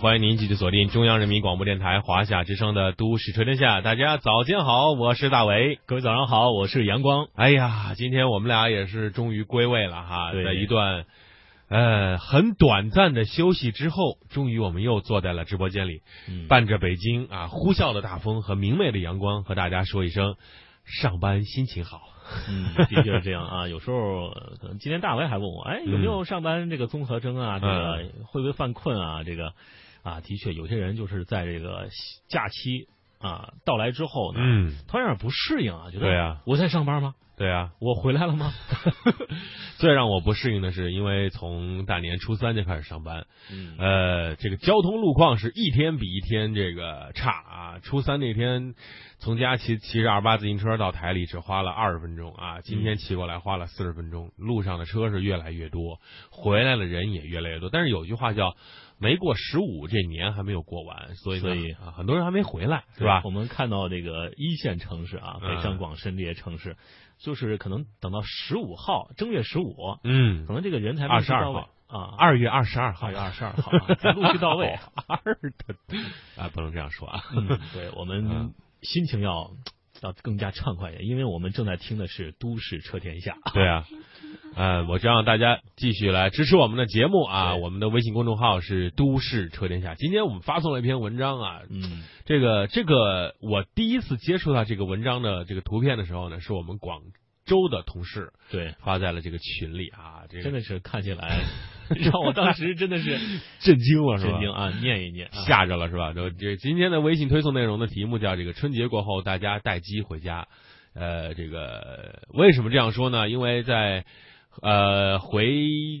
欢迎您继续锁定中央人民广播电台华夏之声的《都市车天下》。大家早间好，我是大伟。各位早上好，我是阳光。哎呀，今天我们俩也是终于归位了哈，在一段呃很短暂的休息之后，终于我们又坐在了直播间里，嗯伴着北京啊呼啸的大风和明媚的阳光，和大家说一声上班心情好。嗯，的确是这样啊。有时候呃可能今天大伟还问我，哎，有没有上班这个综合征啊？这个会不会犯困啊？这个啊，的确，有些人就是在这个假期啊到来之后呢，嗯，突然有点不适应啊，觉得对啊我在上班吗？对啊，我回来了吗？最让我不适应的是，因为从大年初三就开始上班，嗯呃，这个交通路况是一天比一天这个差啊。初三那天从家骑骑着二八自行车到台里只花了二十分钟啊，今天骑过来花了四十分钟。路上的车是越来越多，回来的人也越来越多。但是有句话叫“没过十五，这年还没有过完”，所以所以啊，很多人还没回来，是吧我？们看到这个一线城市啊，嗯北上广深这些城市，就是可能等到十五号，正月十五，嗯可，能这个人才陆续22到位号啊，二月二十二号二，月二十二号啊 才陆续到位。二的啊，不能这样说啊。嗯，对我们嗯心情要要更加畅快一点，因为我们正在听的是《都市车天下》。对啊，呃，我希望大家继续来支持我们的节目啊。我们的微信公众号是“都市车天下”。今天我们发送了一篇文章啊，嗯这个这个我第一次接触到这个文章的这个图片的时候呢，是我们广州的同事对，发在了这个群里啊，这个真的是看起来 让我当时真的是 震惊了，是吧？震惊啊！念一念，啊吓着了是吧？这这今天的微信推送内容的题目叫这个春节过后大家带鸡回家。呃，这个为什么这样说呢？因为在呃回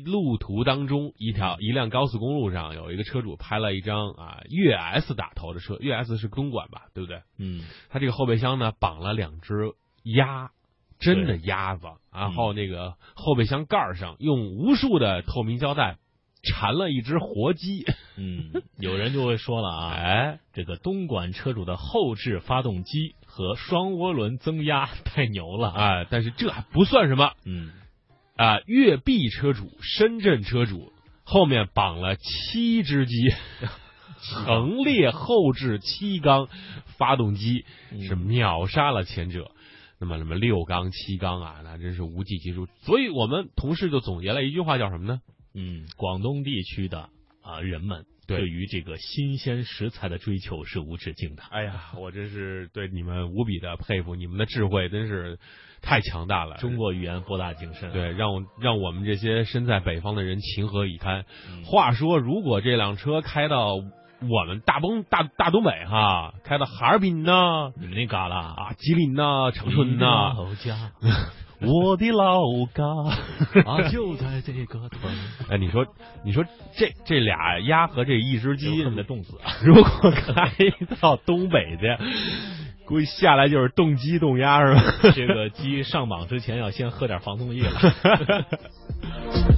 路途当中，一条一辆高速公路上有一个车主拍了一张啊粤 S 打头的车，粤 S 是东莞吧，对不对？嗯他这个后备箱呢绑了两只鸭。真的鸭子，然后那个后备箱盖上用无数的透明胶带缠了一只活鸡，嗯，有人就会说了啊，哎，这个东莞车主的后置发动机和双涡轮增压太牛了啊！啊，但是这还不算什么嗯，啊！粤 B 车主、深圳车主后面绑了七只鸡，横列后置七缸发动机，嗯是秒杀了前者。那么，什么六缸、七缸啊，那真是无计其数。所以我们同事就总结了一句话，叫什么呢？嗯，广东地区的啊人们对对于这个新鲜食材的追求是无止境的。哎呀，我真是对你们无比的佩服，你们的智慧真是太强大了。中国语言博大精深。对，让我让我们这些身在北方的人情何以堪？嗯话说，如果这辆车开到我们大东大大东北哈，开到哈尔滨呐、你们那旮旯啊，吉林呐、长春呐、老家 我的老家，啊，就在这个屯。哎，你说，你说这这俩鸭和这一只鸡有恨不得冻死啊！如果开到东北去，估计下来就是冻鸡冻鸭是吧？这个鸡上榜之前要先喝点防冻液了。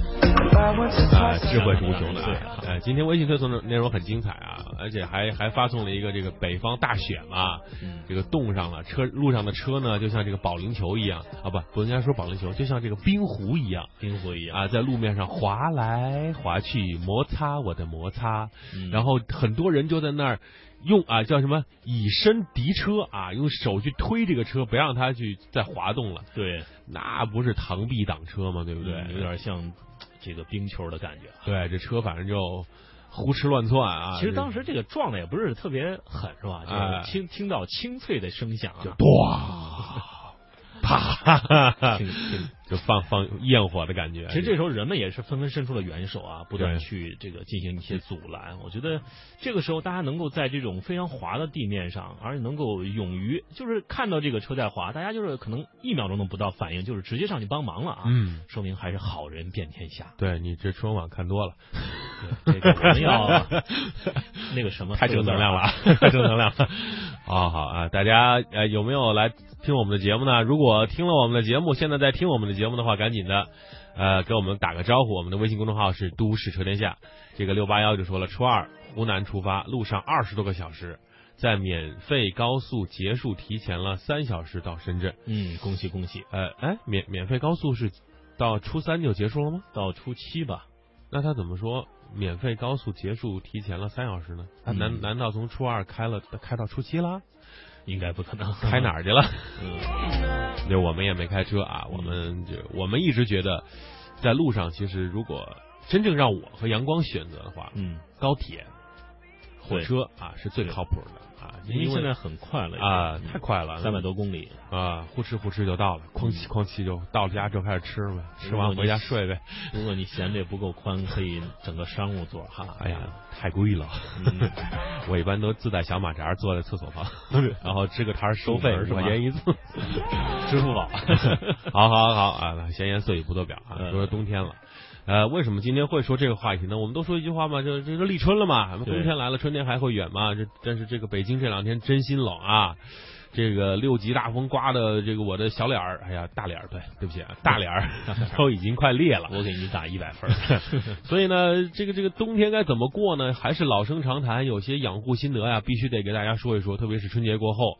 啊，智慧是无穷的对啊！呃，今天微信推送的内容很精彩啊，而且还还发送了一个这个北方大雪嘛，嗯这个冻上了，车路上的车呢，就像这个保龄球一样啊，不不应该说保龄球，就像这个冰壶一样冰壶一样。啊，在路面上滑来滑去，摩擦我的摩擦，嗯然后很多人就在那儿用啊叫什么以身敌车啊，用手去推这个车，不让它去再滑动了，对，那不是螳臂挡车吗？对不对？嗯有点像这个冰球的感觉。啊对，这车反正就胡吃乱窜啊。其实当时这个撞的也不是特别狠，是吧？哎就是听听到清脆的声响啊，就哇啪，挺 挺。就放放焰火的感觉。其实这时候人们也是纷纷伸出了援手啊，不断去这个进行一些阻拦。我觉得这个时候大家能够在这种非常滑的地面上，而且能够勇于就是看到这个车在滑，大家就是可能一秒钟都不到反应，就是直接上去帮忙了啊。嗯，说明还是好人遍天下。对你这春晚看多了，对这个我们要 那个什么太正能量了，啊，太正能量了。好好啊，大家呃有没有来听我们的节目呢？如果听了我们的节目，现在在听我们的节目的话，赶紧的呃给我们打个招呼。我们的微信公众号是都市车天下。这个六八幺就说了，初二湖南出发，路上二十多个小时，在免费高速结束提前了三小时到深圳。嗯，恭喜恭喜，呃，哎，免免费高速是到初三就结束了吗？到初七吧。那他怎么说免费高速结束提前了三小时呢？嗯难难道从初二开了开到初七了？应该不可能。开哪儿去了？嗯。对，我们也没开车啊，我们就我们一直觉得，在路上其实如果真正让我和阳光选择的话，嗯，高铁、火车啊是最靠谱的啊，因为现在很快了啊太快了，三百多公里。啊，呼哧呼哧就到了，哐叽哐叽就到了家就开始吃呗，吃完回家睡呗。如果你嫌这不够宽，可以整个商务座哈。哎呀，太贵了，嗯 我一般都自带小马扎坐在厕所旁，然后支个摊儿收费块钱一次，支付宝。好好好啊，闲言碎语不多表啊，嗯说说冬天了。呃，为什么今天会说这个话题呢？我们都说一句话嘛，就这个立春了嘛，冬天来了，春天还会远吗？这但是这个北京这两天真心冷啊，这个六级大风刮的这个我的小脸儿，哎呀大脸儿，对对不起啊，大脸儿 都已经快裂了。我给你打一百分。所以呢，这个这个冬天该怎么过呢？还是老生常谈，有些养护心得呀，必须得给大家说一说。特别是春节过后，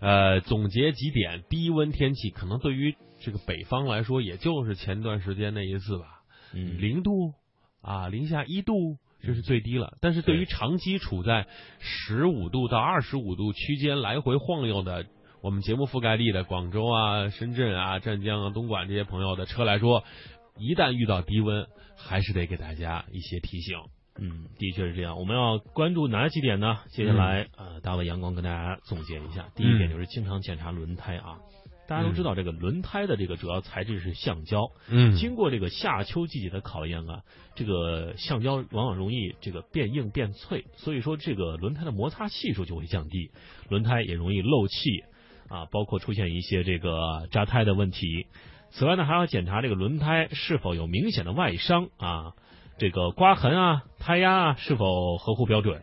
呃，总结几点：低温天气可能对于这个北方来说，也就是前段时间那一次吧，嗯，零度啊，零下一度。这是最低了，但是对于长期处在十五度到二十五度区间来回晃悠的我们节目覆盖地的广州啊、深圳啊、湛江啊、东莞这些朋友的车来说，一旦遇到低温，还是得给大家一些提醒。嗯，的确是这样。我们要关注哪几点呢？接下来，呃，大卫阳光跟大家总结一下。第一点就是经常检查轮胎啊。大家都知道，这个轮胎的这个主要材质是橡胶。嗯经过这个夏秋季节的考验啊，这个橡胶往往容易这个变硬变脆，所以说这个轮胎的摩擦系数就会降低，轮胎也容易漏气啊，包括出现一些这个扎胎的问题。此外呢，还要检查这个轮胎是否有明显的外伤啊，这个刮痕啊、胎压啊是否合乎标准，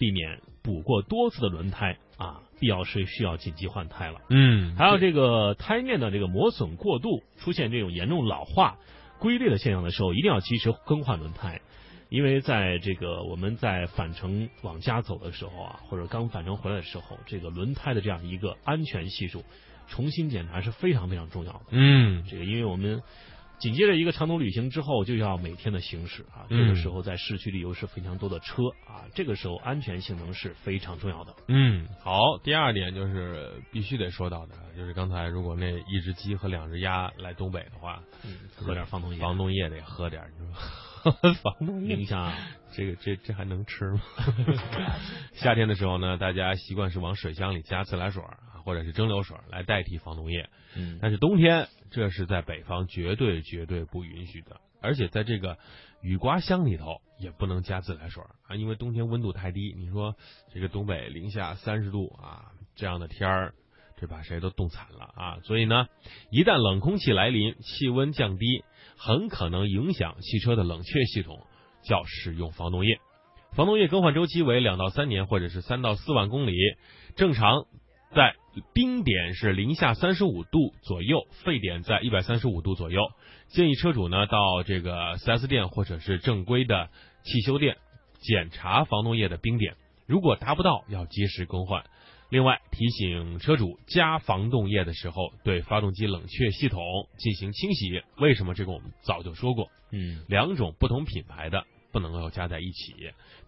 避免补过多次的轮胎啊，必要时需要紧急换胎了。嗯还有这个胎面的这个磨损过度，出现这种严重老化、龟裂的现象的时候，一定要及时更换轮胎。因为在这个我们在返程往家走的时候啊，或者刚返程回来的时候，这个轮胎的这样一个安全系数重新检查是非常非常重要的。嗯这个因为我们紧接着一个长途旅行之后就要每天的行驶啊，这嗯个时候在市区里又是非常多的车啊，这个时候安全性能是非常重要的。嗯，好。第二点就是必须得说到的，就是刚才如果那一只鸡和两只鸭来东北的话，嗯，喝点防冻液，防冻液得喝点，你说 防冻液零下这个这这还能吃吗？夏天的时候呢，大家习惯是往水箱里加自来水啊，或者是蒸馏水来代替防冻液。嗯但是冬天，这是在北方绝对绝对不允许的，而且在这个雨刮箱里头也不能加自来水啊，因为冬天温度太低。你说这个东北零下三十度啊，这样的天儿，这把谁都冻惨了啊！所以呢，一旦冷空气来临，气温降低，很可能影响汽车的冷却系统，叫使用防冻液。防冻液更换周期为两到三年，或者是三到四万公里，正常在冰点是零下三十五度左右，沸点在一百三十五度左右。建议车主呢到这个 4S 店或者是正规的汽修店检查防冻液的冰点，如果达不到，要及时更换。另外提醒车主加防冻液的时候，对发动机冷却系统进行清洗。为什么？这个我们早就说过，嗯两种不同品牌的不能够加在一起。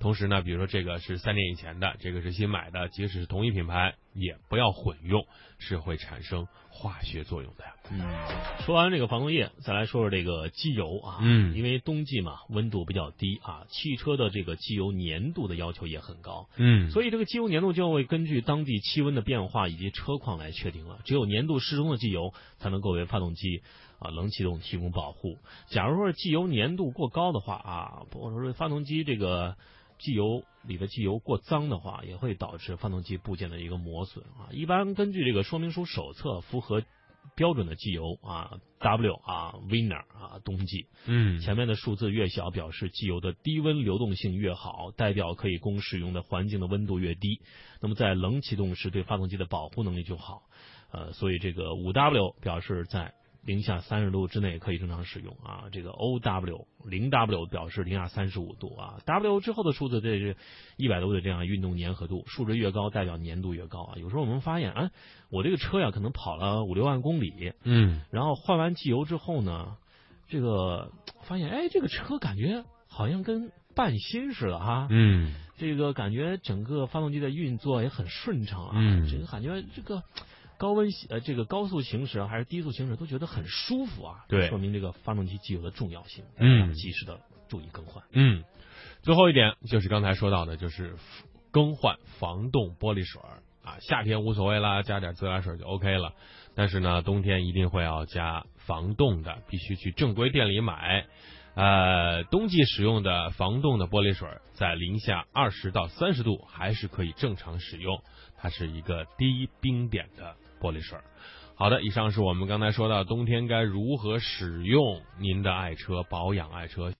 同时呢，比如说这个是三年以前的，这个是新买的，即使是同一品牌，也不要混用，是会产生化学作用的。嗯，说完这个防冻液，再来说说这个机油啊。嗯因为冬季嘛，温度比较低啊，汽车的这个机油粘度的要求也很高，嗯所以这个机油粘度就会根据当地气温的变化以及车况来确定了。只有粘度适中的机油才能够为发动机啊冷启动提供保护。假如说是机油粘度过高的话啊，或者说发动机这个机油里的机油过脏的话，也会导致发动机部件的一个磨损啊。一般根据这个说明书手册，符合标准的机油啊，W 啊，Winner 啊，冬季嗯前面的数字越小，表示机油的低温流动性越好，代表可以供使用的环境的温度越低。那么在冷启动时，对发动机的保护能力就好。呃，所以这个五 W 表示在零下三十度之内可以正常使用啊。这个 O W 零 W 表示零下三十五度啊。W 之后的数字这是一百多的这样运动粘合度，数值越高代表粘度越高啊。有时候我们发现，啊，我这个车呀可能跑了五六万公里，嗯然后换完机油之后呢，这个发现哎，这个车感觉好像跟半新似的哈。嗯这个感觉整个发动机的运作也很顺畅啊，嗯这个感觉这个高温呃这个高速行驶啊还是低速行驶都觉得很舒服啊，对说明这个发动机机油的重要性，嗯及时的注意更换。嗯，最后一点就是刚才说到的，就是更换防冻玻璃水儿啊，夏天无所谓啦，加点自来水就 OK 了。但是呢，冬天一定会要加防冻的，必须去正规店里买。呃，冬季使用的防冻的玻璃水，在零下二十到三十度还是可以正常使用，它是一个低冰点的玻璃水。好的，以上是我们刚才说到冬天该如何使用您的爱车，保养爱车。